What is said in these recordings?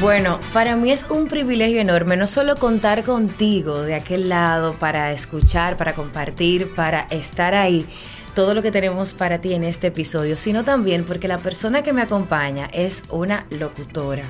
Bueno, para mí es un privilegio enorme no solo contar contigo de aquel lado para escuchar, para compartir, para estar ahí, todo lo que tenemos para ti en este episodio, sino también porque la persona que me acompaña es una locutora,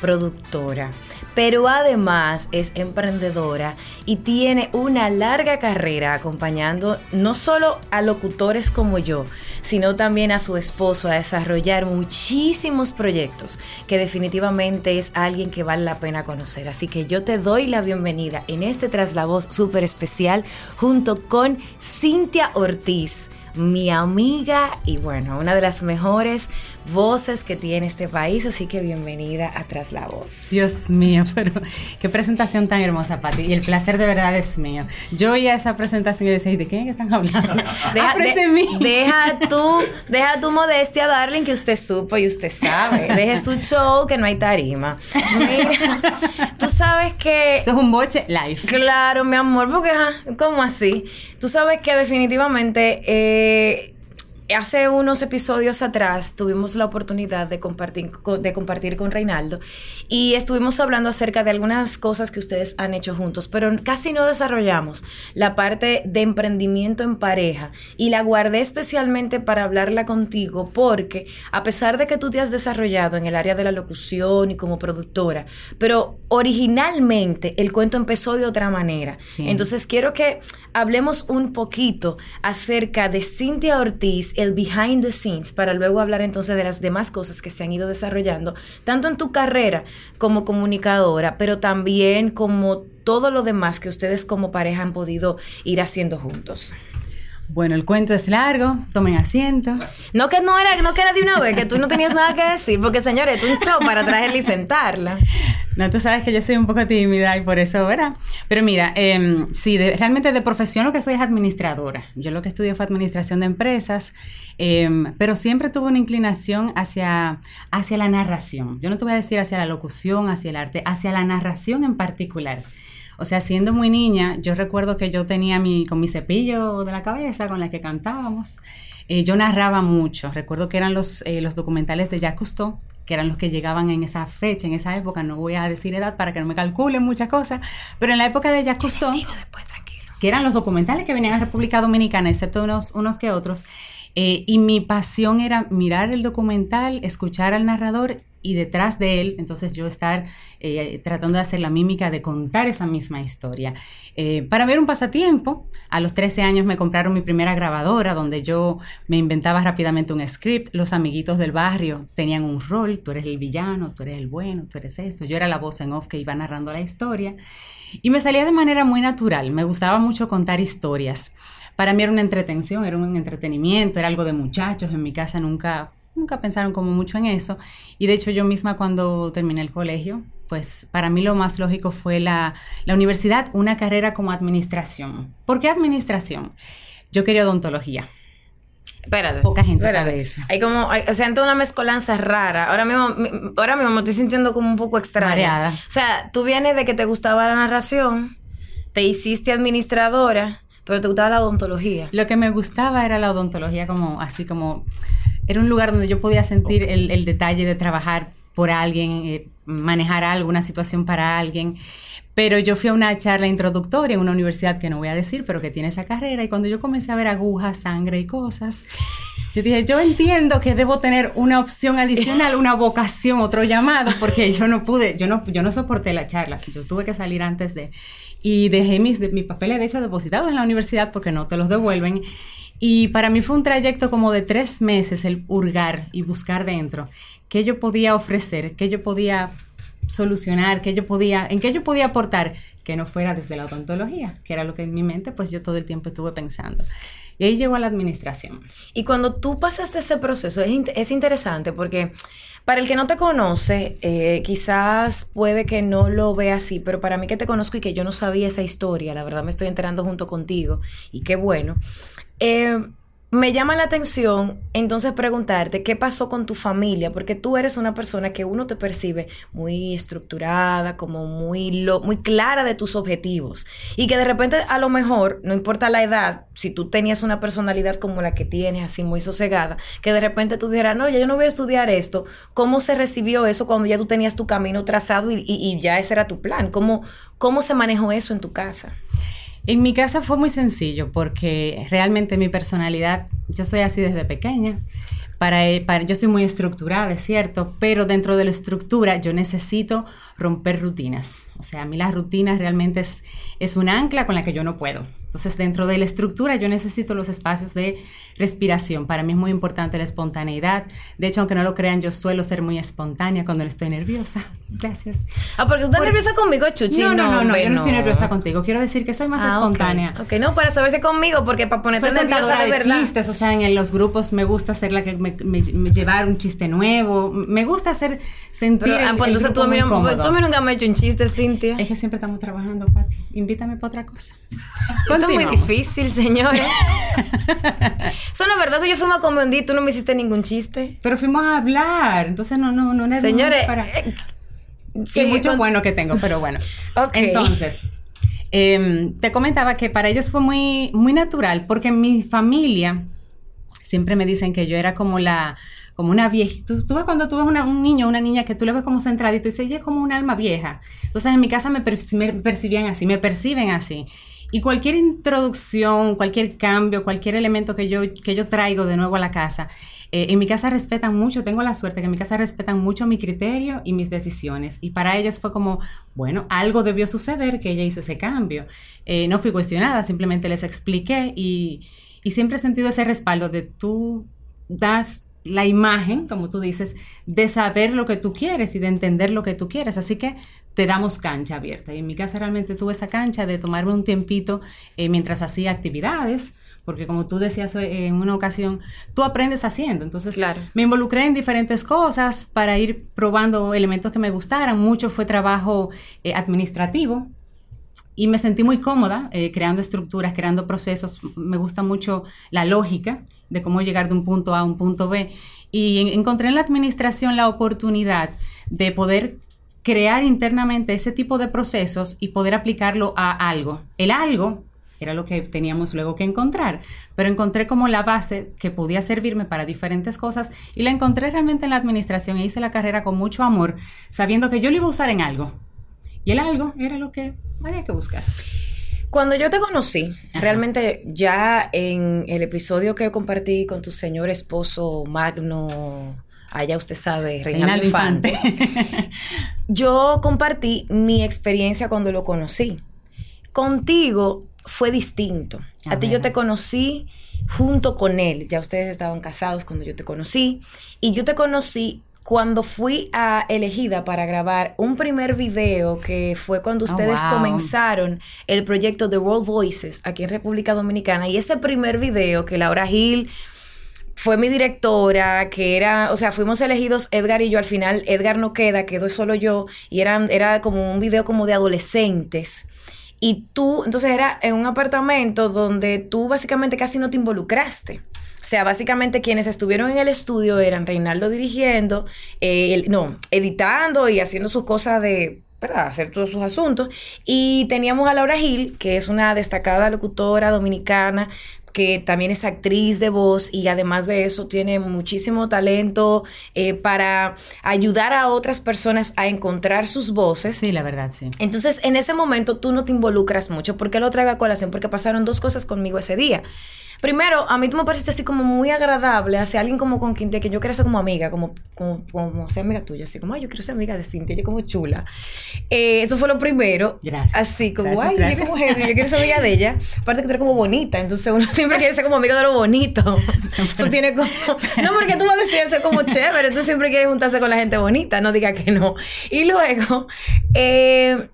productora, pero además es emprendedora y tiene una larga carrera acompañando no solo a locutores como yo, sino también a su esposo a desarrollar muchísimos proyectos que definitivamente es alguien que vale la pena conocer. Así que yo te doy la bienvenida en este Tras súper especial junto con Cintia Ortiz mi amiga y bueno, una de las mejores voces que tiene este país, así que bienvenida a Tras la Voz. Dios mío, pero qué presentación tan hermosa, Pati, y el placer de verdad es mío. Yo oía esa presentación y decía, ¿de quién están hablando? Deja, de, mí. deja tú, deja tu modestia, darling, que usted supo y usted sabe. Deje su show, que no hay tarima. Mira, tú sabes que... Eso es un boche live. Claro, mi amor, porque, ¿cómo así? Tú sabes que definitivamente... Eh, hace unos episodios atrás tuvimos la oportunidad de compartir, de compartir con Reinaldo y estuvimos hablando acerca de algunas cosas que ustedes han hecho juntos, pero casi no desarrollamos la parte de emprendimiento en pareja y la guardé especialmente para hablarla contigo porque a pesar de que tú te has desarrollado en el área de la locución y como productora, pero originalmente el cuento empezó de otra manera. Entonces quiero que hablemos un poquito acerca de Cintia Ortiz, el behind the scenes para luego hablar entonces de las demás cosas que se han ido desarrollando, tanto en tu carrera como comunicadora, pero también como todo lo demás que ustedes como pareja han podido ir haciendo juntos. Bueno, el cuento es largo, tomen asiento. No que no era, no que era de una vez, que tú no tenías nada que decir, porque señores, es un show para traerla y sentarla. No, tú sabes que yo soy un poco tímida y por eso, ¿verdad? Pero mira, eh, sí, realmente de profesión lo que soy es administradora. Yo lo que estudié fue administración de empresas, em, pero siempre tuve una inclinación hacia, hacia la narración. Yo no te voy a decir hacia la locución, hacia el arte, hacia la narración en particular. O sea, siendo muy niña, yo recuerdo que yo tenía mi, con mi cepillo de la cabeza con la que cantábamos, eh, yo narraba mucho. Recuerdo que eran los, eh, los documentales de Jacques Cousteau, que eran los que llegaban en esa fecha, en esa época. No voy a decir edad para que no me calculen muchas cosas, pero en la época de Jacques Cousteau, que eran los documentales que venían a República Dominicana, excepto unos, unos que otros, eh, y mi pasión era mirar el documental, escuchar al narrador y detrás de él, entonces yo estar eh, tratando de hacer la mímica de contar esa misma historia. Eh, para ver un pasatiempo, a los 13 años me compraron mi primera grabadora donde yo me inventaba rápidamente un script, los amiguitos del barrio tenían un rol, tú eres el villano, tú eres el bueno, tú eres esto, yo era la voz en off que iba narrando la historia. Y me salía de manera muy natural, me gustaba mucho contar historias. Para mí era una entretención, era un entretenimiento, era algo de muchachos, en mi casa nunca nunca pensaron como mucho en eso. Y de hecho yo misma cuando terminé el colegio, pues para mí lo más lógico fue la, universidad, una carrera como administración. ¿Por qué administración? Yo quería odontología. Espérate. Poca gente sabe eso. Hay como, o sea, una mezcolanza rara. Ahora mismo, ahora mismo me estoy sintiendo como un poco extraña. O sea, tú vienes de que te gustaba la narración, te hiciste administradora, pero te gustaba la odontología. Lo que me gustaba era la odontología como, así como era un lugar donde yo podía sentir el, detalle de trabajar por alguien, eh, manejar alguna situación para alguien. Pero yo fui a una charla introductoria en una universidad que no voy a decir, pero que tiene esa carrera. Y cuando yo comencé a ver agujas, sangre y cosas, yo dije, yo entiendo que debo tener una opción adicional, una vocación, otro llamado, porque yo no pude, yo no, yo no soporté la charla. Yo tuve que salir antes de... Y dejé mis, mis papeles, de hecho, depositados en la universidad porque no te los devuelven. Y para mí fue un trayecto como de tres meses el hurgar y buscar dentro qué yo podía ofrecer, qué yo podía solucionar, qué yo podía, en qué yo podía aportar que no fuera desde la odontología, que era lo que en mi mente pues yo todo el tiempo estuve pensando. Y ahí llegó a la administración. Y cuando tú pasaste ese proceso, es, es interesante porque para el que no te conoce, eh, quizás puede que no lo vea así, pero para mí que te conozco y que yo no sabía esa historia, la verdad me estoy enterando junto contigo y qué bueno. Eh, me llama la atención entonces preguntarte qué pasó con tu familia, porque tú eres una persona que uno te percibe muy estructurada, como muy, lo, muy clara de tus objetivos y que de repente a lo mejor, no importa la edad, si tú tenías una personalidad como la que tienes, así muy sosegada, que de repente tú dijeras, no, ya yo no voy a estudiar esto, ¿cómo se recibió eso cuando ya tú tenías tu camino trazado y, ya ese era tu plan? ¿Cómo, ¿Cómo se manejó eso en tu casa? En mi casa fue muy sencillo porque realmente mi personalidad, yo soy así desde pequeña. Para, para, yo soy muy estructurada, es cierto, pero dentro de la estructura yo necesito romper rutinas. O sea, a mí las rutinas realmente es, es un ancla con la que yo no puedo. Entonces, dentro de la estructura yo necesito los espacios de respiración. Para mí es muy importante la espontaneidad. De hecho, aunque no lo crean, yo suelo ser muy espontánea cuando estoy nerviosa. Gracias. Ah, porque tú estás nerviosa conmigo, Chuchi. No, no, no, no, yo no estoy nerviosa contigo. Quiero decir que soy más ah, espontánea. ok, no, para saberse conmigo, porque para ponerte soy nerviosa de, de verdad. chistes, o sea, en los grupos me gusta hacer la que me, me, llevar un chiste nuevo. Me gusta hacer sentir Pero, ah, pues entonces tú a, mí tú a mí nunca me has hecho un chiste, Cintia. Es que siempre estamos trabajando, Pati. Invítame para otra cosa. Esto es muy difícil, señores. Eso no es verdad, yo fuimos a y tú no me hiciste ningún chiste. Pero fuimos a hablar, entonces no, no, no Señores, para... Eh, sí, mucho bueno que tengo, pero bueno. Entonces, em, te comentaba que para ellos fue muy, muy natural, porque mi familia siempre me dicen que yo era como la como una vieja. Tú, ves cuando tú ves un niño una niña que tú le ves como centradito y dices, ella es como un alma vieja. Entonces en mi casa me, me, percibían así, me perciben así. Y cualquier introducción, cualquier cambio, cualquier elemento que yo, que yo traigo de nuevo a la casa, eh, en mi casa respetan mucho, tengo la suerte que en mi casa respetan mucho mi criterio y mis decisiones. Y para ellos fue como, bueno, algo debió suceder que ella hizo ese cambio. Eh, no fui cuestionada, simplemente les expliqué y, y siempre he sentido ese respaldo de tú das la imagen, como tú dices, de saber lo que tú quieres y de entender lo que tú quieres. Así que te damos cancha abierta. Y en mi casa realmente tuve esa cancha de tomarme un tiempito eh, mientras hacía actividades, porque como tú decías eh, en una ocasión, tú aprendes haciendo. Entonces me involucré en diferentes cosas para ir probando elementos que me gustaran. Mucho fue trabajo eh, administrativo. Y me sentí muy cómoda creando estructuras, creando procesos. Me gusta mucho la lógica de cómo llegar de un punto A a un punto B. Y encontré en la administración la oportunidad de poder crear internamente ese tipo de procesos y poder aplicarlo a algo. El algo era lo que teníamos luego que encontrar, pero encontré como la base que podía servirme para diferentes cosas y la encontré realmente en la administración e hice la carrera con mucho amor, sabiendo que yo lo iba a usar en algo. Y el algo era lo que había que buscar. Cuando yo te conocí, realmente ya en el episodio que compartí con tu señor esposo Magno, allá usted sabe, Reinaldo Infante, yo compartí mi experiencia cuando lo conocí. Contigo fue distinto. A, ti yo te conocí junto con él. Ya ustedes estaban casados cuando yo te conocí. Y yo te conocí cuando fui a elegida para grabar un primer video que fue cuando oh, ustedes comenzaron el proyecto The World Voices aquí en República Dominicana y ese primer video que Laura Gil fue mi directora, que era, o sea, fuimos elegidos Edgar y yo, al final Edgar no queda, quedó solo yo, y eran, era como un video como de adolescentes. Y tú, entonces era en un apartamento donde tú básicamente casi no te involucraste. O sea, básicamente quienes estuvieron en el estudio eran Reinaldo dirigiendo, eh, no, editando y haciendo sus cosas de, ¿verdad? Hacer todos sus asuntos. Y teníamos a Laura Gil, que es una destacada locutora dominicana, que también es actriz de voz y además de eso tiene muchísimo talento eh, para ayudar a otras personas a encontrar sus voces. Sí, la verdad, sí. Entonces, en ese momento tú no te involucras mucho. ¿Por qué lo traigo a colación? Porque pasaron dos cosas conmigo ese día. Primero, a mí tú me pareciste así como muy agradable hacia alguien como con quien que yo quería ser como amiga, como, como, como ser amiga tuya, así como, ay, yo quiero ser amiga de Cintia, ella como chula. Eh, eso fue lo primero. Gracias. Así como, ay, yo como yo quiero ser amiga de ella. Aparte que tú eres como bonita, entonces uno siempre quiere ser como amigo de lo bonito. eso tiene como, no, porque tú vas a decir ser como chévere, tú siempre quieres juntarse con la gente bonita, no diga que no. Y luego, eh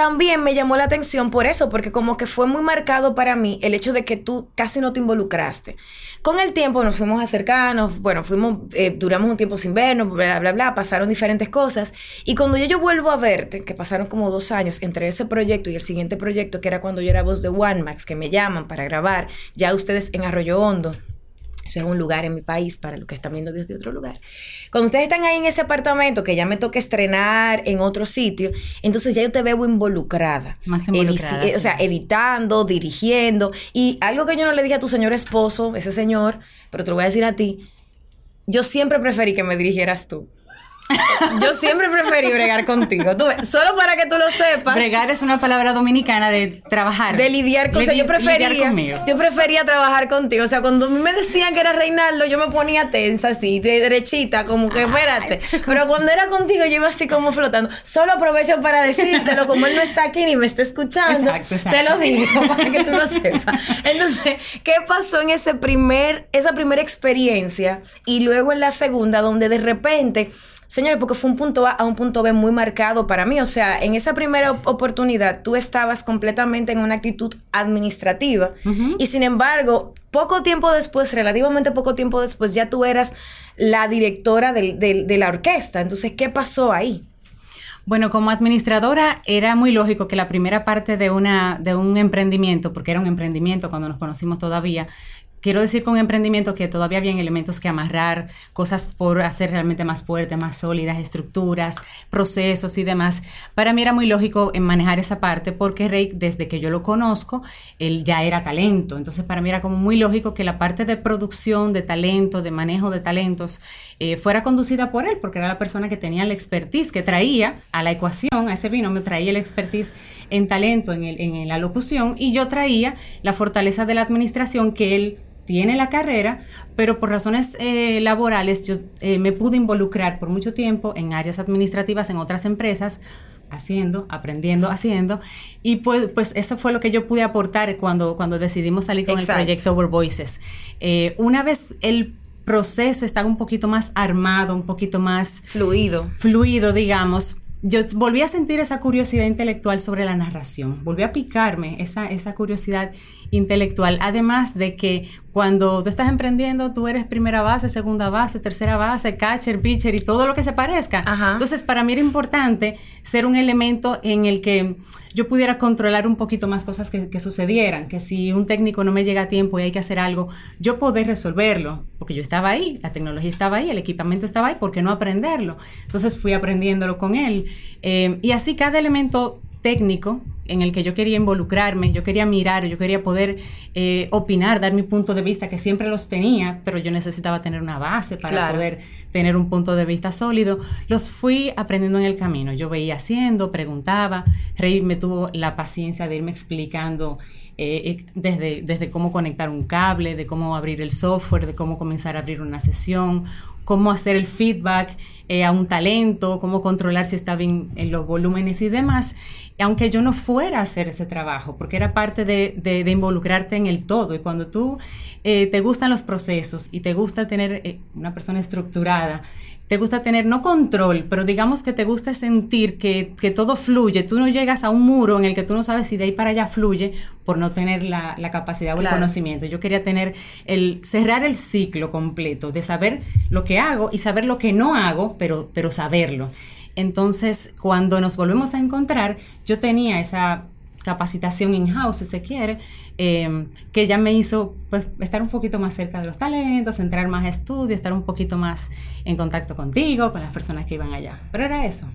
también me llamó la atención por eso, porque como que fue muy marcado para mí el hecho de que tú casi no te involucraste. Con el tiempo nos fuimos acercanos, bueno, fuimos, eh, duramos un tiempo sin vernos, bla, bla, bla, pasaron diferentes cosas. Y cuando yo, yo vuelvo a verte, que pasaron como dos años entre ese proyecto y el siguiente proyecto, que era cuando yo era voz de One Max, que me llaman para grabar, ya ustedes en Arroyo Hondo, Eso es un lugar en mi país para los que están viendo desde otro lugar. Cuando ustedes están ahí en ese apartamento, que ya me toca estrenar en otro sitio, entonces ya yo te veo involucrada. Más involucrada, O sea, editando, dirigiendo. Y algo que yo no le dije a tu señor esposo, ese señor, pero te lo voy a decir a ti, yo siempre preferí que me dirigieras tú. Yo siempre preferí bregar contigo. solo para que tú lo sepas. Bregar es una palabra dominicana de trabajar. De lidiar con Yo prefería, yo prefería trabajar contigo. O sea, cuando me decían que era Reinaldo, yo me ponía tensa así, de derechita, como que espérate. Pero cuando era contigo, yo iba así como flotando. Solo aprovecho para decírtelo, como él no está aquí ni me está escuchando. Te lo digo para que tú lo sepas. Entonces, ¿qué pasó en ese primer, esa primera experiencia? Y luego en la segunda, donde de repente Señores, porque fue un punto A a un punto B muy marcado para mí. O sea, en esa primera oportunidad tú estabas completamente en una actitud administrativa y sin embargo, poco tiempo después, relativamente poco tiempo después, ya tú eras la directora de la orquesta. Entonces, ¿qué pasó ahí? Bueno, como administradora era muy lógico que la primera parte de una de un emprendimiento, porque era un emprendimiento cuando nos conocimos todavía, Quiero decir con emprendimiento que todavía habían elementos que amarrar, cosas por hacer realmente más fuertes, más sólidas, estructuras, procesos y demás. Para mí era muy lógico en manejar esa parte porque Rey, desde que yo lo conozco, él ya era talento. Entonces para mí era como muy lógico que la parte de producción, de talento, de manejo de talentos, eh, fuera conducida por él, porque era la persona que tenía la expertise, que traía a la ecuación, a ese binomio, traía la expertise en talento, en, el, en la locución, y yo traía la fortaleza de la administración que él tiene la carrera, pero por razones eh, laborales yo eh, me pude involucrar por mucho tiempo en áreas administrativas en otras empresas, haciendo, aprendiendo, haciendo, y pues, pues eso fue lo que yo pude aportar cuando, cuando decidimos salir con el proyecto Over Voices. Eh, una vez el proceso estaba un poquito más armado, un poquito más fluido, fluido, digamos, yo volví a sentir esa curiosidad intelectual sobre la narración, volví a picarme esa, esa curiosidad intelectual, además de que cuando tú estás emprendiendo, tú eres primera base, segunda base, tercera base, catcher, pitcher y todo lo que se parezca. Entonces, para mí era importante ser un elemento en el que yo pudiera controlar un poquito más cosas que, sucedieran, que si un técnico no me llega a tiempo y hay que hacer algo, yo poder resolverlo, porque yo estaba ahí, la tecnología estaba ahí, el equipamiento estaba ahí, ¿por qué no aprenderlo? Entonces fui aprendiéndolo con él. Eh, y así cada elemento técnico en el que yo quería involucrarme, yo quería mirar, yo quería poder eh, opinar, dar mi punto de vista, que siempre los tenía, pero yo necesitaba tener una base para poder tener un punto de vista sólido. Los fui aprendiendo en el camino. Yo veía haciendo, preguntaba, Rey me tuvo la paciencia de irme explicando eh, eh, desde, desde cómo conectar un cable, de cómo abrir el software, de cómo comenzar a abrir una sesión, cómo hacer el feedback eh, a un talento, cómo controlar si está bien en los volúmenes y demás, aunque yo no fuera a hacer ese trabajo, porque era parte de, involucrarte en el todo. Y cuando tú te gustan los procesos y te gusta tener una persona estructurada, te gusta tener, no control, pero digamos que te gusta sentir que, todo fluye. Tú no llegas a un muro en el que tú no sabes si de ahí para allá fluye por no tener la, capacidad o el conocimiento. Yo quería tener el, cerrar el ciclo completo de saber lo que hago y saber lo que no hago, pero, pero saberlo. Entonces, cuando nos volvemos a encontrar, yo tenía esa capacitación in-house, si se quiere, em, que ya me hizo pues, estar un poquito más cerca de los talentos, entrar más a estudio, estar un poquito más en contacto contigo, con las personas que iban allá. Pero era eso.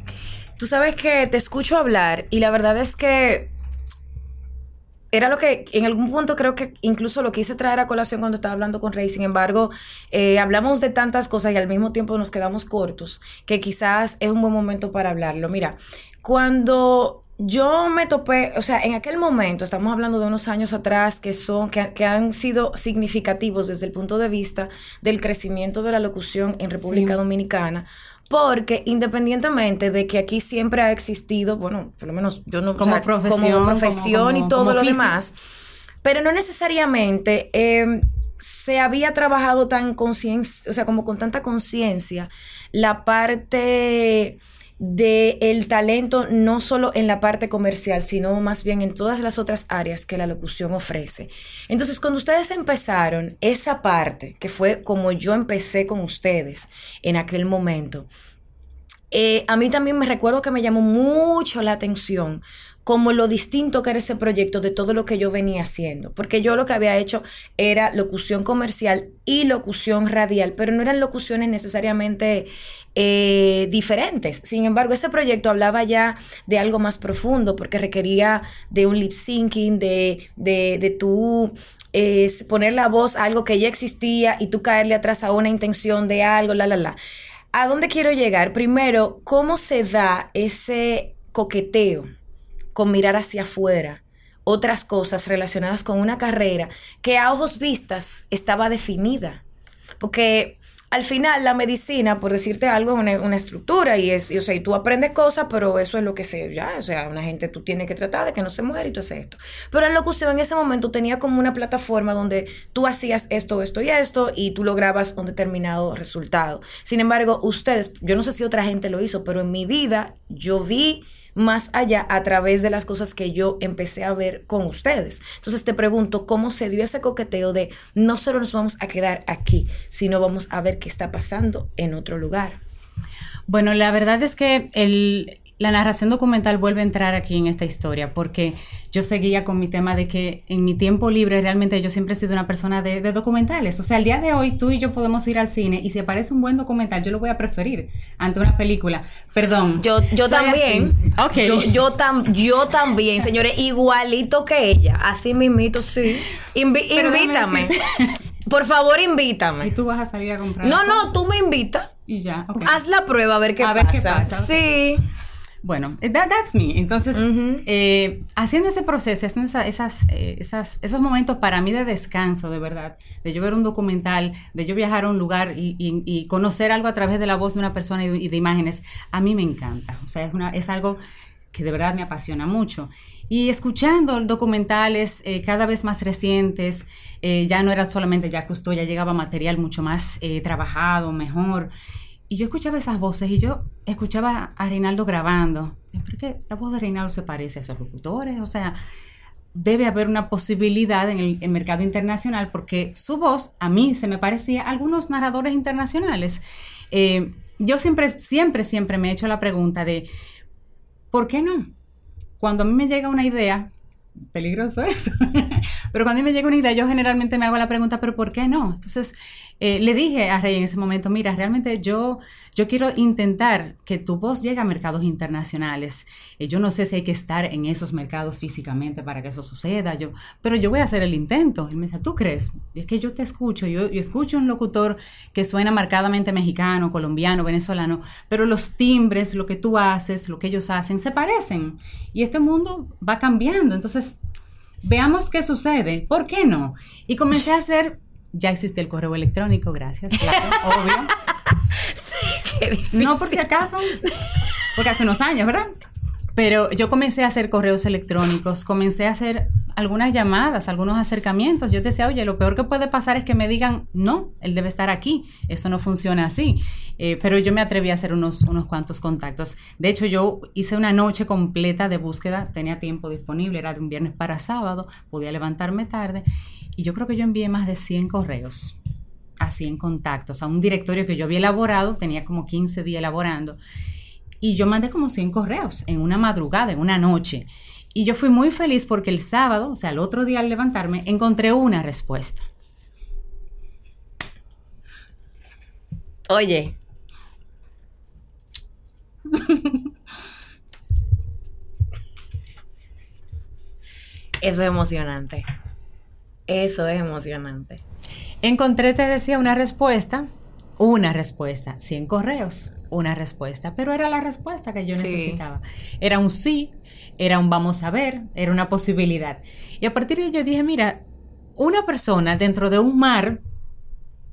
Tú sabes que te escucho hablar y la verdad es que era lo que en algún punto creo que incluso lo quise traer a colación cuando estaba hablando con Rey. Sin embargo, eh, hablamos de tantas cosas y al mismo tiempo nos quedamos cortos, que quizás es un buen momento para hablarlo. Mira, cuando yo me topé, o sea, en aquel momento, estamos hablando de unos años atrás que son, que, han sido significativos desde el punto de vista del crecimiento de la locución en República Dominicana, porque independientemente de que aquí siempre ha existido, bueno, por lo menos yo no como profesión, como profesión y todo lo demás, pero no necesariamente em, se había trabajado tan conciencia, o sea, como con tanta conciencia la parte de el talento no solo en la parte comercial, sino más bien en todas las otras áreas que la locución ofrece. Entonces, cuando ustedes empezaron esa parte, que fue como yo empecé con ustedes en aquel momento, eh, a mí también me recuerdo que me llamó mucho la atención como lo distinto que era ese proyecto de todo lo que yo venía haciendo. Porque yo lo que había hecho era locución comercial y locución radial, pero no eran locuciones necesariamente eh, diferentes. Sin embargo, ese proyecto hablaba ya de algo más profundo porque requería de un lip syncing, de, de, de tú poner la voz a algo que ya existía y tú caerle atrás a una intención de algo, la, la, la. ¿A dónde quiero llegar? Primero, ¿cómo se da ese coqueteo? Con mirar hacia afuera, otras cosas relacionadas con una carrera que a ojos vistas estaba definida. Porque al final la medicina, por decirte algo, es una, estructura y es, o sea, y tú aprendes cosas, pero eso es lo que se, ya, o sea, una gente tú tienes que tratar de que no se muera y tú haces esto. Pero en locución en ese momento tenía como una plataforma donde tú hacías esto, esto y esto y tú lograbas un determinado resultado. Sin embargo, ustedes, yo no sé si otra gente lo hizo, pero en mi vida yo vi más allá a través de las cosas que yo empecé a ver con ustedes. Entonces te pregunto, ¿cómo se dio ese coqueteo de no solo nos vamos a quedar aquí, sino vamos a ver qué está pasando en otro lugar? Bueno, la verdad es que el, la narración documental vuelve a entrar aquí en esta historia porque yo seguía con mi tema de que en mi tiempo libre realmente yo siempre he sido una persona de, documentales. O sea, el día de hoy tú y yo podemos ir al cine y si aparece un buen documental yo lo voy a preferir ante una película. Perdón. Yo, yo también. Ok. Yo, yo, yo también, señores, igualito que ella. Así mismito, sí. invítame. Por favor, invítame. Y tú vas a salir a comprar. No, no, tú me invitas. Y ya. Haz la prueba a ver qué a Ver qué pasa. Sí. Bueno, eh, that's me. Entonces, eh, haciendo ese proceso, haciendo esas, eh, esas, esos momentos para mí de descanso, de verdad, de yo ver un documental, de yo viajar a un lugar y, conocer algo a través de la voz de una persona y, de imágenes, a mí me encanta. O sea, es, una, es algo que de verdad me apasiona mucho. Y escuchando documentales cada vez más recientes, ya no era solamente ya Cousteau, ya llegaba material mucho más trabajado, mejor. Y yo escuchaba esas voces y yo escuchaba a Reinaldo grabando. ¿Por qué la voz de Reinaldo se parece a esos locutores? O sea, debe haber una posibilidad en el, mercado internacional porque su voz a mí se me parecía a algunos narradores internacionales. Eh, yo siempre, siempre, siempre me he hecho la pregunta de, ¿por qué no? Cuando a mí me llega una idea, peligroso eso. pero cuando me llega una idea, yo generalmente me hago la pregunta, ¿pero por qué no? Entonces, eh, le dije a Rey en ese momento, mira, realmente yo, yo quiero intentar que tu voz llegue a mercados internacionales. Eh, yo no sé si hay que estar en esos mercados físicamente para que eso suceda, yo, pero yo voy a hacer el intento. Y me dice, ¿tú crees? Y es que yo te escucho, yo, yo escucho un locutor que suena marcadamente mexicano, colombiano, venezolano, pero los timbres, lo que tú haces, lo que ellos hacen, se parecen. Y este mundo va cambiando. Entonces, veamos qué sucede. ¿Por qué no? Y comencé a hacer ya existe el correo electrónico, gracias, claro, obvio. Sí, qué difícil. No por si acaso, porque hace unos años, ¿verdad? Pero yo comencé a hacer correos electrónicos, comencé a hacer algunas llamadas, algunos acercamientos. Yo decía, oye, lo peor que puede pasar es que me digan, no, él debe estar aquí. Eso no funciona así. Eh, pero yo me atreví a hacer unos, unos cuantos contactos. De hecho, yo hice una noche completa de búsqueda, tenía tiempo disponible, era de un viernes para sábado, podía levantarme tarde y yo creo que yo envié más de 100 correos a 100 contactos, a un directorio que yo había elaborado, tenía como 15 días elaborando. Y yo mandé como 100 correos en una madrugada, en una noche. Y yo fui muy feliz porque el sábado, o sea, el otro día al levantarme, encontré una respuesta. Oye. Eso es emocionante. Eso es emocionante. Encontré, te decía, una respuesta, una respuesta, 100 correos, una respuesta, pero era la respuesta que yo necesitaba. Era un sí, era un vamos a ver, era una posibilidad. Y a partir de yo dije, mira, una persona dentro de un mar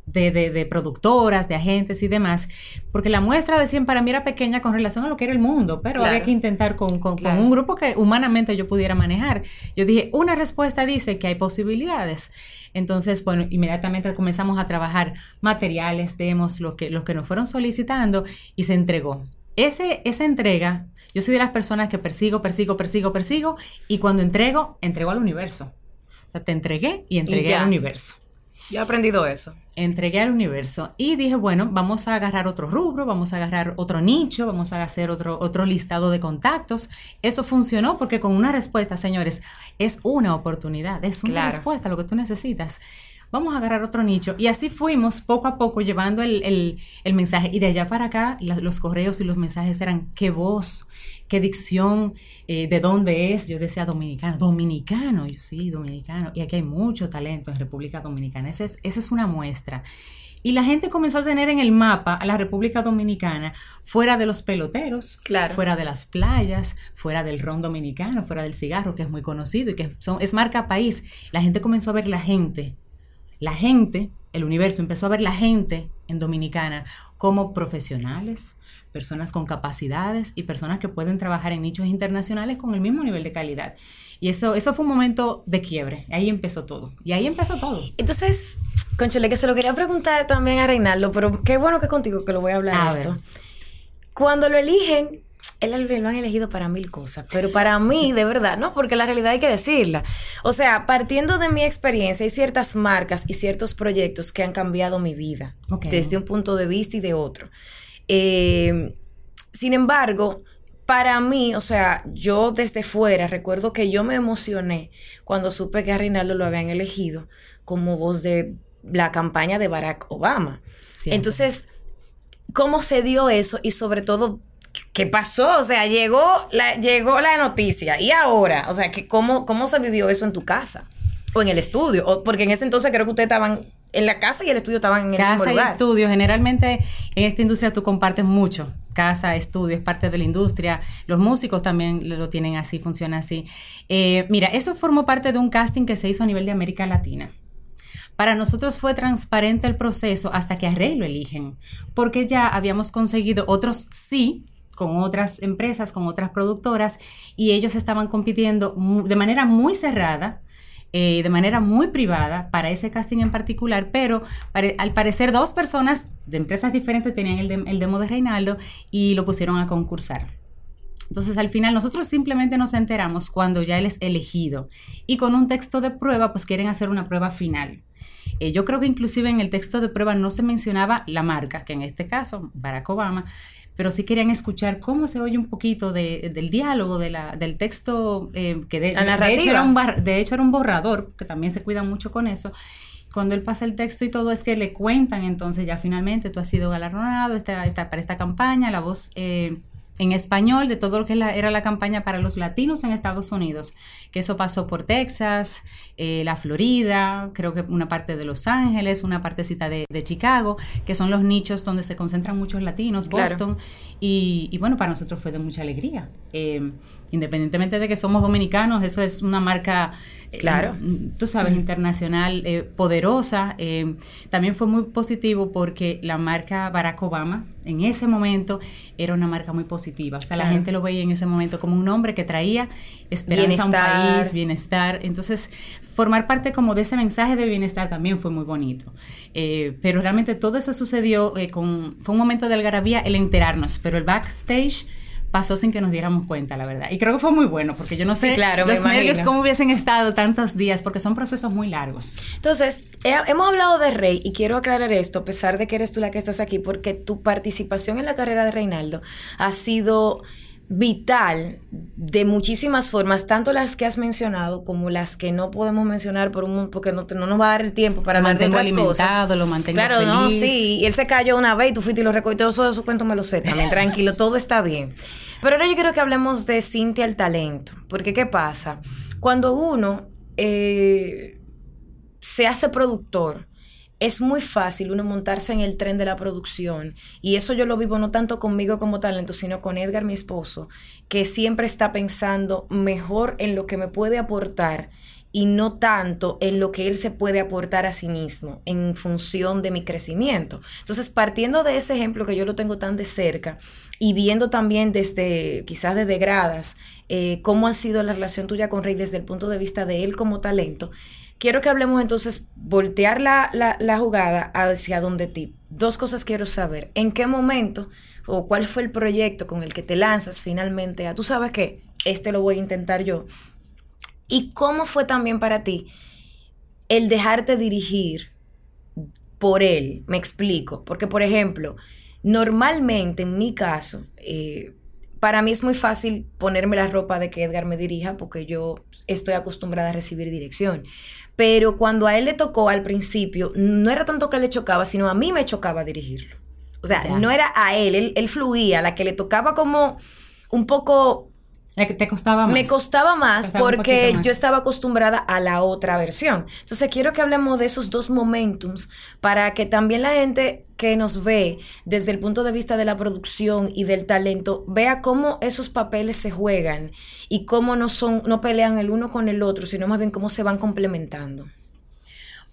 de, de, productoras, de agentes y demás, porque la muestra de 100 para mí era pequeña con relación a lo que era el mundo, pero había que intentar con, con, un grupo que humanamente yo pudiera manejar. Yo dije, una respuesta dice que hay posibilidades. Entonces, bueno, inmediatamente comenzamos a trabajar materiales, demos, los que, los que nos fueron solicitando y se entregó. Ese, esa entrega, yo soy de las personas que persigo, persigo, persigo, persigo y cuando entrego, entrego al universo. O sea, te entregué y entregué al universo. Yo he aprendido eso. Entregué al universo y dije, bueno, vamos a agarrar otro rubro, vamos a agarrar otro nicho, vamos a hacer otro, otro listado de contactos. Eso funcionó porque con una respuesta, señores, es una oportunidad, es una respuesta, lo que tú necesitas vamos a agarrar otro nicho. Y así fuimos poco a poco llevando el, mensaje. Y de allá para acá, los correos y los mensajes eran qué voz, qué dicción, eh, de dónde es. Yo decía dominicano, dominicano, yo sí, dominicano. Y aquí hay mucho talento en República Dominicana. Esa es, esa es una muestra. Y la gente comenzó a tener en el mapa a la República Dominicana fuera de los peloteros, fuera de las playas, fuera del ron dominicano, fuera del cigarro, que es muy conocido y que son, es marca país. La gente comenzó a ver la gente la gente, el universo empezó a ver la gente en Dominicana como profesionales, personas con capacidades y personas que pueden trabajar en nichos internacionales con el mismo nivel de calidad. Y eso, eso fue un momento de quiebre. Ahí empezó todo. Y ahí empezó todo. Entonces, Conchole, que se lo quería preguntar también a Reinaldo, pero qué bueno que contigo que lo voy a hablar esto. Cuando lo eligen, él lo han elegido para mil cosas, pero para mí, de verdad, no, porque la realidad hay que decirla. O sea, partiendo de mi experiencia, hay ciertas marcas y ciertos proyectos que han cambiado mi vida, desde un punto de vista y de otro. Eh, sin embargo, para mí, o sea, yo desde fuera recuerdo que yo me emocioné cuando supe que a Reinaldo lo habían elegido como voz de la campaña de Barack Obama. Entonces, ¿cómo se dio eso? Y sobre todo, ¿qué pasó? O sea, llegó la, llegó la noticia. ¿Y ahora? O sea, que cómo, ¿cómo se vivió eso en tu casa? O en el estudio. O, porque en ese entonces creo que ustedes estaban en la casa y el estudio estaban en el casa mismo y estudio. Generalmente en esta industria tú compartes mucho. Casa, estudio, es parte de la industria. Los músicos también lo tienen así, funciona así. Eh, mira, eso formó parte de un casting que se hizo a nivel de América Latina. Para nosotros fue transparente el proceso hasta que a Rey lo eligen, porque ya habíamos conseguido otros sí con otras empresas, con otras productoras, y ellos estaban compitiendo de manera muy cerrada, eh, de manera muy privada para ese casting en particular, pero al parecer dos personas de empresas diferentes tenían el, demo de Reinaldo y lo pusieron a concursar. Entonces al final nosotros simplemente nos enteramos cuando ya él es elegido y con un texto de prueba pues quieren hacer una prueba final. Eh, yo creo que inclusive en el texto de prueba no se mencionaba la marca, que en este caso Barack Obama, pero sí querían escuchar cómo se oye un poquito del diálogo, de la, del texto, eh, que de, hecho era un de hecho era un borrador, que también se cuida mucho con eso. Cuando él pasa el texto y todo es que le cuentan, entonces ya finalmente tú has sido galardonado esta, esta, para esta campaña, la voz... Eh, en español de todo lo que era la campaña para los latinos en Estados Unidos, que eso pasó por Texas, eh, la Florida, creo que una parte de Los Ángeles, una partecita de, de Chicago, que son los nichos donde se concentran muchos latinos, Boston, y, bueno, para nosotros fue de mucha alegría. Eh, independientemente de que somos dominicanos, eso es una marca, claro. tú sabes, internacional, poderosa. también fue muy positivo porque la marca Barack Obama, en ese momento, era una marca muy positiva. O sea, la gente lo veía en ese momento como un hombre que traía esperanza a un país, bienestar. Entonces, formar parte como de ese mensaje de bienestar también fue muy bonito. Eh, pero realmente todo eso sucedió eh, con, fue un momento de algarabía el enterarnos, pero el backstage pasó sin que nos diéramos cuenta, la verdad. Y creo que fue muy bueno, porque yo no sé claro, los nervios cómo hubiesen estado tantos días, porque son procesos muy largos. Entonces, hemos hablado de Rey y quiero aclarar esto, a pesar de que eres tú la que estás aquí, porque tu participación en la carrera de Reinaldo ha sido vital de muchísimas formas, tanto las que has mencionado como las que no podemos mencionar por un porque no, no nos va a dar el tiempo para hablar de otras cosas. Lo mantengo claro, no, sí, y él se cayó una vez y tú fuiste y lo recogiste, todo eso, cuento me lo sé también, tranquilo, todo está bien. Pero ahora yo quiero que hablemos de Cintia el talento, porque ¿qué pasa? Cuando uno eh, se hace productor, es muy fácil uno montarse en el tren de la producción y eso yo lo vivo no tanto conmigo como talento, sino con Edgar, mi esposo, que siempre está pensando mejor en lo que me puede aportar y no tanto en lo que él se puede aportar a sí mismo en función de mi crecimiento. Entonces, partiendo de ese ejemplo que yo lo tengo tan de cerca y viendo también desde, quizás desde gradas, eh, cómo ha sido la relación tuya con Rey desde el punto de vista de él como talento, quiero que hablemos entonces, voltear la, la, jugada hacia donde ti. Dos cosas quiero saber. ¿En qué momento o cuál fue el proyecto con el que te lanzas finalmente a, tú sabes que este lo voy a intentar yo? ¿Y cómo fue también para ti el dejarte dirigir por él. Me explico. Porque, por ejemplo, normalmente en mi caso, eh, para mí es muy fácil ponerme la ropa de que Edgar me dirija porque yo estoy acostumbrada a recibir dirección. Pero cuando a él le tocó al principio, no era tanto que le chocaba, sino a mí me chocaba dirigirlo. O sea, no era a él, él, él fluía, la que le tocaba como un poco te costaba más. Me costaba más porque yo estaba acostumbrada a la otra versión. Entonces quiero que hablemos de esos dos momentums para que también la gente que nos ve desde el punto de vista de la producción y del talento vea cómo esos papeles se juegan y cómo no son no pelean el uno con el otro, sino más bien cómo se van complementando.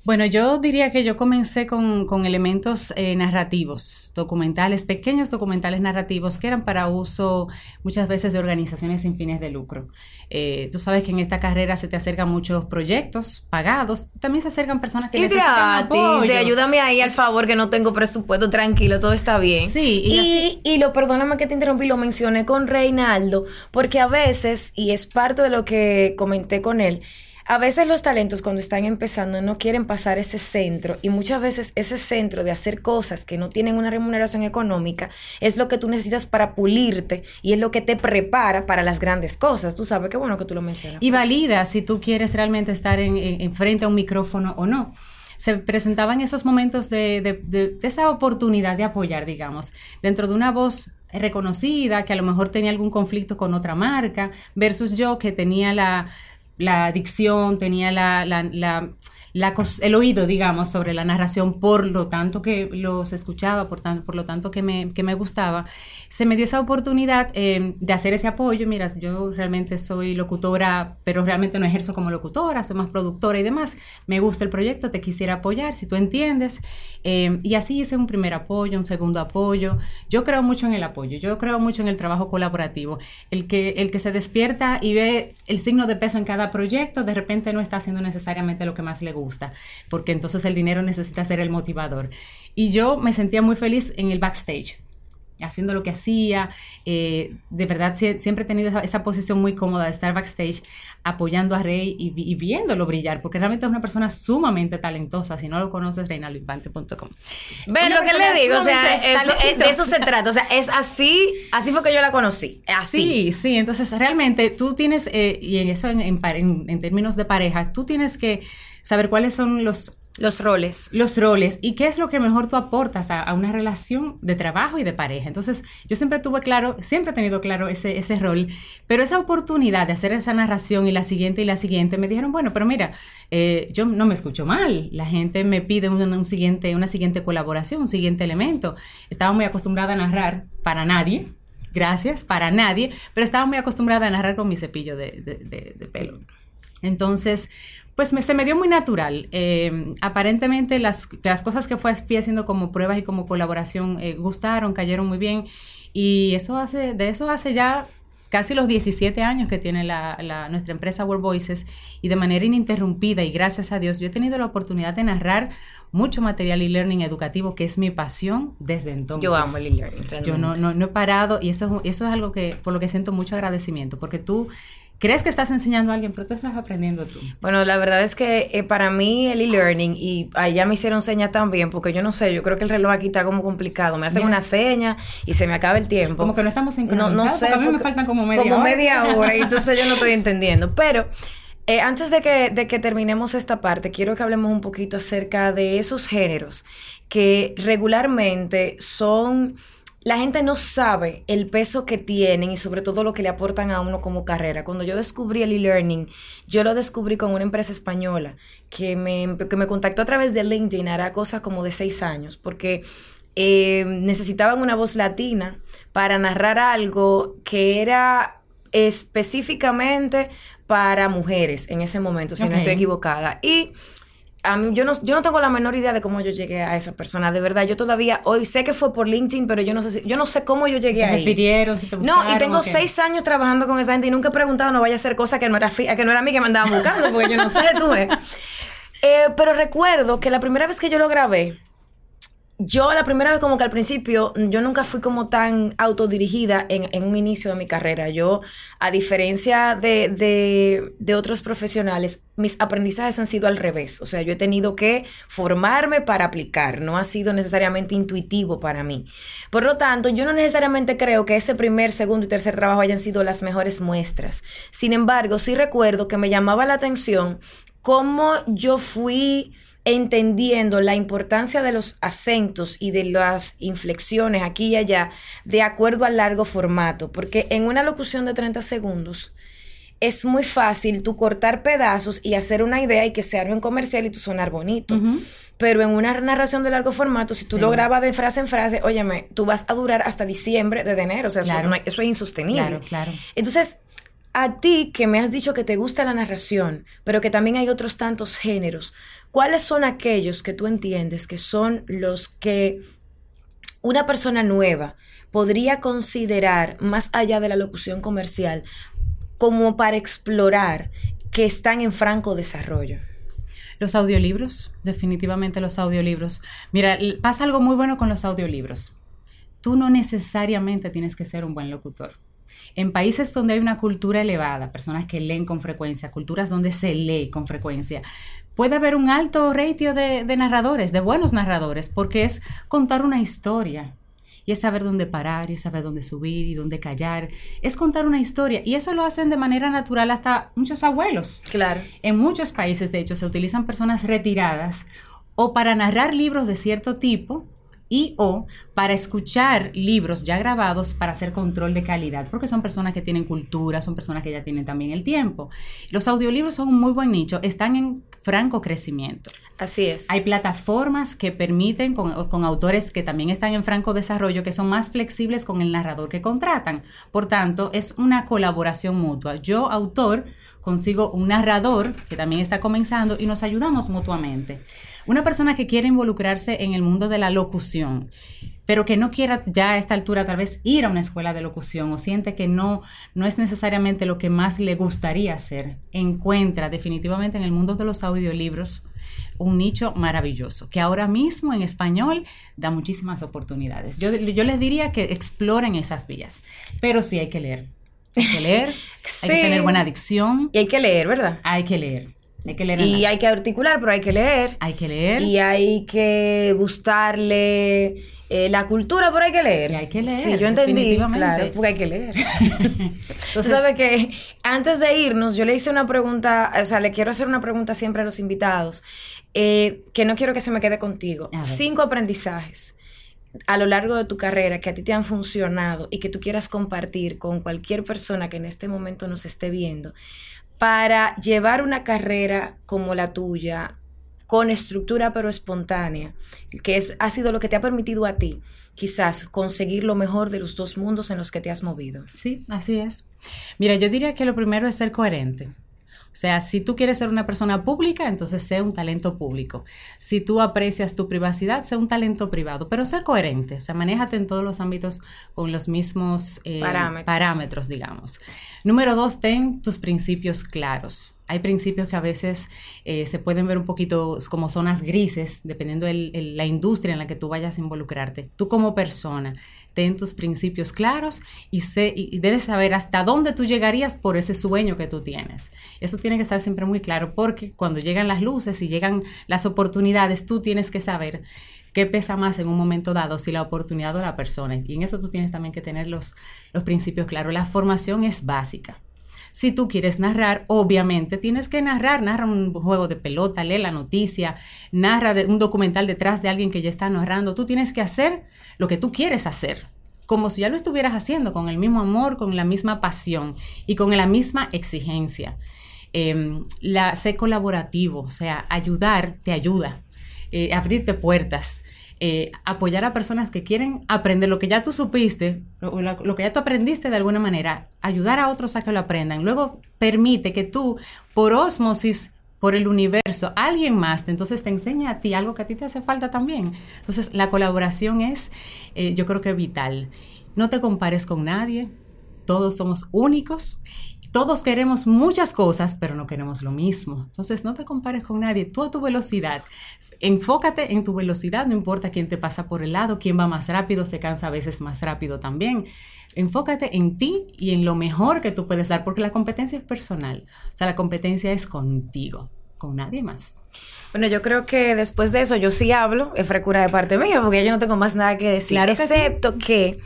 Bueno, yo diría que yo comencé con, elementos eh, narrativos, documentales, pequeños documentales narrativos que eran para uso muchas veces de organizaciones sin fines de lucro. Eh, tú sabes que en esta carrera se te acercan muchos proyectos pagados, también se acercan personas que y necesitan gratis, de ayúdame ahí al favor que no tengo presupuesto, tranquilo, todo está bien. Sí, y, y, lo perdóname que te interrumpí, lo mencioné con Reinaldo, porque a veces, y es parte de lo que comenté con él, a veces los talentos cuando están empezando no quieren pasar ese centro y muchas veces ese centro de hacer cosas que no tienen una remuneración económica es lo que tú necesitas para pulirte y es lo que te prepara para las grandes cosas. Tú sabes qué bueno que tú lo mencionas. Y valida si tú quieres realmente estar en, frente a un micrófono o no se presentaban esos momentos de, de, esa oportunidad de apoyar, digamos, dentro de una voz reconocida, que a lo mejor tenía algún conflicto con otra marca, versus yo que tenía la, la adicción, tenía la, el oído, digamos, sobre la narración, por lo tanto que los escuchaba, por, por lo tanto que me, que me gustaba, se me dio esa oportunidad eh, de hacer ese apoyo. Mira, yo realmente soy locutora, pero realmente no ejerzo como locutora, soy más productora y demás. Me gusta el proyecto, te quisiera apoyar, si tú entiendes. Eh, y así hice un primer apoyo, un segundo apoyo. Yo creo mucho en el apoyo, yo creo mucho en el trabajo colaborativo. El que, el que se despierta y ve el signo de peso en cada proyecto, de repente no está haciendo necesariamente lo que más le gusta, porque entonces el dinero necesita ser el motivador. Y yo me sentía muy feliz en el backstage haciendo lo que hacía. Eh, de verdad, siempre he tenido esa, posición muy cómoda de estar backstage apoyando a Rey y, viéndolo brillar, porque realmente es una persona sumamente talentosa. Si no lo conoces, reinaldoinfante.com. Ven lo que le digo, o sea, de eso se trata. O sea, es así, así fue que yo la conocí. Así. Sí, sí. Entonces, realmente tú tienes, eh, y en eso en, en términos de pareja, tú tienes que saber cuáles son los los roles. Los roles. ¿Y qué es lo que mejor tú aportas a, una relación de trabajo y de pareja? Entonces, yo siempre tuve claro, siempre he tenido claro ese, ese rol, pero esa oportunidad de hacer esa narración y la siguiente y la siguiente, me dijeron, bueno, pero mira, eh, yo no me escucho mal. La gente me pide un, siguiente, una siguiente colaboración, un siguiente elemento. Estaba muy acostumbrada a narrar para nadie. Gracias, para nadie, pero estaba muy acostumbrada a narrar con mi cepillo de, de pelo. Entonces, pues me, se me dio muy natural. Eh, aparentemente las, las, cosas que fue, fui haciendo como pruebas y como colaboración eh, gustaron, cayeron muy bien. Y eso hace, de eso hace ya casi los 17 años que tiene la, nuestra empresa World Voices y de manera ininterrumpida y gracias a Dios yo he tenido la oportunidad de narrar mucho material e-learning educativo que es mi pasión desde entonces. Yo amo el e-learning. Yo no, no, no, he parado y eso, eso es algo que por lo que siento mucho agradecimiento porque tú crees que estás enseñando a alguien, pero tú estás aprendiendo tú. Bueno, la verdad es que eh, para mí el e-learning, y allá me hicieron señas también, porque yo no sé, yo creo que el reloj aquí está como complicado. Me hacen una seña y se me acaba el tiempo. Como que no estamos sincronizados. No, no sé. a mí me faltan como media como hora. media hora, y entonces yo no estoy entendiendo. Pero eh, antes de que, de que terminemos esta parte, quiero que hablemos un poquito acerca de esos géneros que regularmente son la gente no sabe el peso que tienen y sobre todo lo que le aportan a uno como carrera. Cuando yo descubrí el e-learning, yo lo descubrí con una empresa española que me, que me contactó a través de LinkedIn, hará cosas como de seis años, porque eh, necesitaban una voz latina para narrar algo que era específicamente para mujeres en ese momento, si no estoy equivocada. Y a mí, yo no, yo no tengo la menor idea de cómo yo llegué a esa persona. De verdad, yo todavía hoy sé que fue por LinkedIn, pero yo no sé yo no sé cómo yo llegué ahí. refirieron, si te No, y tengo seis años trabajando con esa gente y nunca he preguntado, no vaya a ser cosa que no era que no era a mí que me andaban buscando, porque yo no sé, tú ves. Eh, pero recuerdo que la primera vez que yo lo grabé, yo la primera vez como que al principio, yo nunca fui como tan autodirigida en, en un inicio de mi carrera. Yo, a diferencia de, de, otros profesionales, mis aprendizajes han sido al revés. O sea, yo he tenido que formarme para aplicar, no ha sido necesariamente intuitivo para mí. Por lo tanto, yo no necesariamente creo que ese primer, segundo y tercer trabajo hayan sido las mejores muestras. Sin embargo, sí recuerdo que me llamaba la atención cómo yo fui entendiendo la importancia de los acentos y de las inflexiones aquí y allá de acuerdo al largo formato, porque en una locución de 30 segundos es muy fácil tú cortar pedazos y hacer una idea y que sea un comercial y tú sonar bonito. Pero en una narración de largo formato, si tú lo grabas de frase en frase, óyeme, tú vas a durar hasta diciembre de enero. O sea, eso, eso, es insostenible. Claro, claro. Entonces, a ti que me has dicho que te gusta la narración, pero que también hay otros tantos géneros, ¿cuáles son aquellos que tú entiendes que son los que una persona nueva podría considerar más allá de la locución comercial como para explorar que están en franco desarrollo? Los audiolibros, definitivamente los audiolibros. Mira, pasa algo muy bueno con los audiolibros. Tú no necesariamente tienes que ser un buen locutor en países donde hay una cultura elevada, personas que leen con frecuencia, culturas donde se lee con frecuencia, puede haber un alto ratio de, narradores, de buenos narradores, porque es contar una historia. Y es saber dónde parar, y es saber dónde subir y dónde callar. Es contar una historia. Y eso lo hacen de manera natural hasta muchos abuelos. Claro. En muchos países, de hecho, se utilizan personas retiradas o para narrar libros de cierto tipo y o para escuchar libros ya grabados para hacer control de calidad, porque son personas que tienen cultura, son personas que ya tienen también el tiempo. Los audiolibros son un muy buen nicho, están en franco crecimiento. Así es. Hay plataformas que permiten con, con, autores que también están en franco desarrollo, que son más flexibles con el narrador que contratan. Por tanto, es una colaboración mutua. Yo, autor, consigo un narrador que también está comenzando y nos ayudamos mutuamente. Una persona que quiere involucrarse en el mundo de la locución, pero que no quiera ya a esta altura tal vez ir a una escuela de locución o siente que no, no es necesariamente lo que más le gustaría hacer, encuentra definitivamente en el mundo de los audiolibros un nicho maravilloso, que ahora mismo en español da muchísimas oportunidades. Yo, yo les diría que exploren esas vías, pero sí hay que leer. Hay que leer, hay que tener buena adicción. Y hay que leer, ¿verdad? Hay que leer. Hay que leer. Y hay que articular, pero hay que leer. Hay que leer. Y hay que gustarle eh, la cultura, pero hay que leer. Hay que leer. Sí, yo entendí. Claro, porque hay que leer. Tú sabes que antes de irnos, yo le hice una pregunta, o sea, le quiero hacer una pregunta siempre a los invitados, eh, que no quiero que se me quede contigo. Cinco aprendizajes a lo largo de tu carrera que a ti te han funcionado y que tú quieras compartir con cualquier persona que en este momento nos esté viendo para llevar una carrera como la tuya, con estructura pero espontánea, que es, ha sido lo que te ha permitido a ti quizás conseguir lo mejor de los dos mundos en los que te has movido. Sí, así es. Mira, yo diría que lo primero es ser coherente. O sea, si tú quieres ser una persona pública, entonces sé un talento público. Si tú aprecias tu privacidad, sé un talento privado, pero sé coherente. O sea, manéjate en todos los ámbitos con los mismos eh, parámetros, digamos. Número dos, ten tus principios claros. Hay principios que a veces eh, se pueden ver un poquito como zonas grises, dependiendo de la industria en la que tú vayas a involucrarte. Tú como persona, ten tus principios claros y, sé, y debes saber hasta dónde tú llegarías por ese sueño que tú tienes. Eso tiene que estar siempre muy claro porque cuando llegan las luces y llegan las oportunidades, tú tienes que saber qué pesa más en un momento dado, si la oportunidad o la persona. Y en eso tú tienes también que tener los, los principios claros. La formación es básica. Si tú quieres narrar, obviamente tienes que narrar, narra un juego de pelota, lee la noticia, narra un documental detrás de alguien que ya está narrando. Tú tienes que hacer lo que tú quieres hacer, como si ya lo estuvieras haciendo, con el mismo amor, con la misma pasión y con la misma exigencia. Sé colaborativo, o sea, ayudar te ayuda, eh, abrirte puertas. Eh, apoyar a personas que quieren aprender lo que ya tú supiste, lo, que ya tú aprendiste de alguna manera, ayudar a otros a que lo aprendan. Luego permite que tú, por osmosis, por el universo, alguien más, entonces te enseña a ti algo que a ti te hace falta también. Entonces, la colaboración es, eh, yo creo que vital. No te compares con nadie, todos somos únicos. Todos queremos muchas cosas, pero no queremos lo mismo. Entonces, no te compares con nadie, tú a tu velocidad. Enfócate en tu velocidad, no importa quién te pasa por el lado, quién va más rápido, se cansa a veces más rápido también. Enfócate en ti y en lo mejor que tú puedes dar, porque la competencia es personal. O sea, la competencia es contigo, con nadie más. Bueno, yo creo que después de eso yo sí hablo, es frecura de parte mía, porque yo no tengo más nada que decir, claro excepto que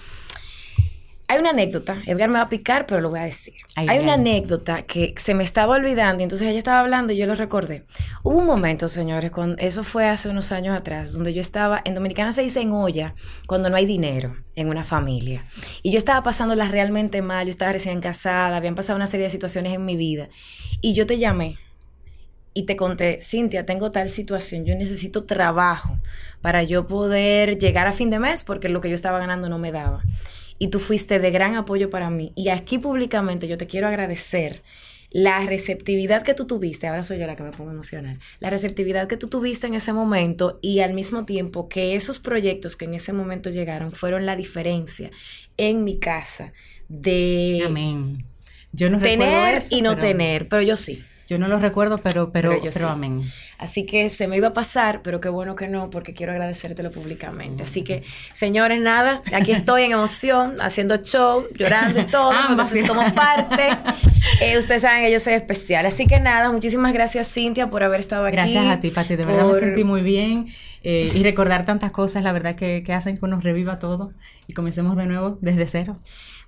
hay una anécdota, Edgar me va a picar, pero lo voy a decir. Hay una anécdota que se me estaba olvidando y entonces ella estaba hablando y yo lo recordé. Hubo un momento, señores, cuando, eso fue hace unos años atrás, donde yo estaba, en Dominicana se dice en olla, cuando no hay dinero en una familia. Y yo estaba pasándola realmente mal, yo estaba recién casada, habían pasado una serie de situaciones en mi vida. Y yo te llamé y te conté, Cintia, tengo tal situación, yo necesito trabajo para yo poder llegar a fin de mes porque lo que yo estaba ganando no me daba y tú fuiste de gran apoyo para mí. Y aquí públicamente yo te quiero agradecer la receptividad que tú tuviste, ahora soy yo la que me pongo emocional, la receptividad que tú tuviste en ese momento y al mismo tiempo que esos proyectos que en ese momento llegaron fueron la diferencia en mi casa de Amén. Yo no tener y no tener, pero yo sí. Yo no lo recuerdo, pero, pero, pero, amén. Así que se me iba a pasar, pero qué bueno que no, porque quiero agradecértelo públicamente. Así que, señores, nada, aquí estoy en emoción, haciendo show, llorando y todo, entonces como parte. Eh, ustedes saben que yo soy especial. Así que nada, muchísimas gracias, Cintia, por haber estado aquí. Gracias a ti, Pati, de verdad me sentí muy bien. Eh, y recordar tantas cosas, la verdad, que, que hacen que uno reviva todo y comencemos de nuevo desde cero.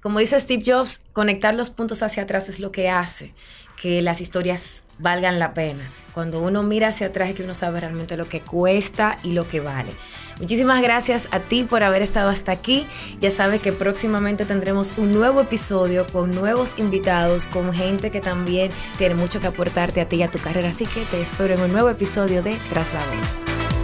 Como dice Steve Jobs, conectar los puntos hacia atrás es lo que hace que las historias valgan la pena. Cuando uno mira hacia atrás es que uno sabe realmente lo que cuesta y lo que vale. Muchísimas gracias a ti por haber estado hasta aquí. Ya sabes que próximamente tendremos un nuevo episodio con nuevos invitados, con gente que también tiene mucho que aportarte a ti y a tu carrera. Así que te espero en un nuevo episodio de Tras la Voz.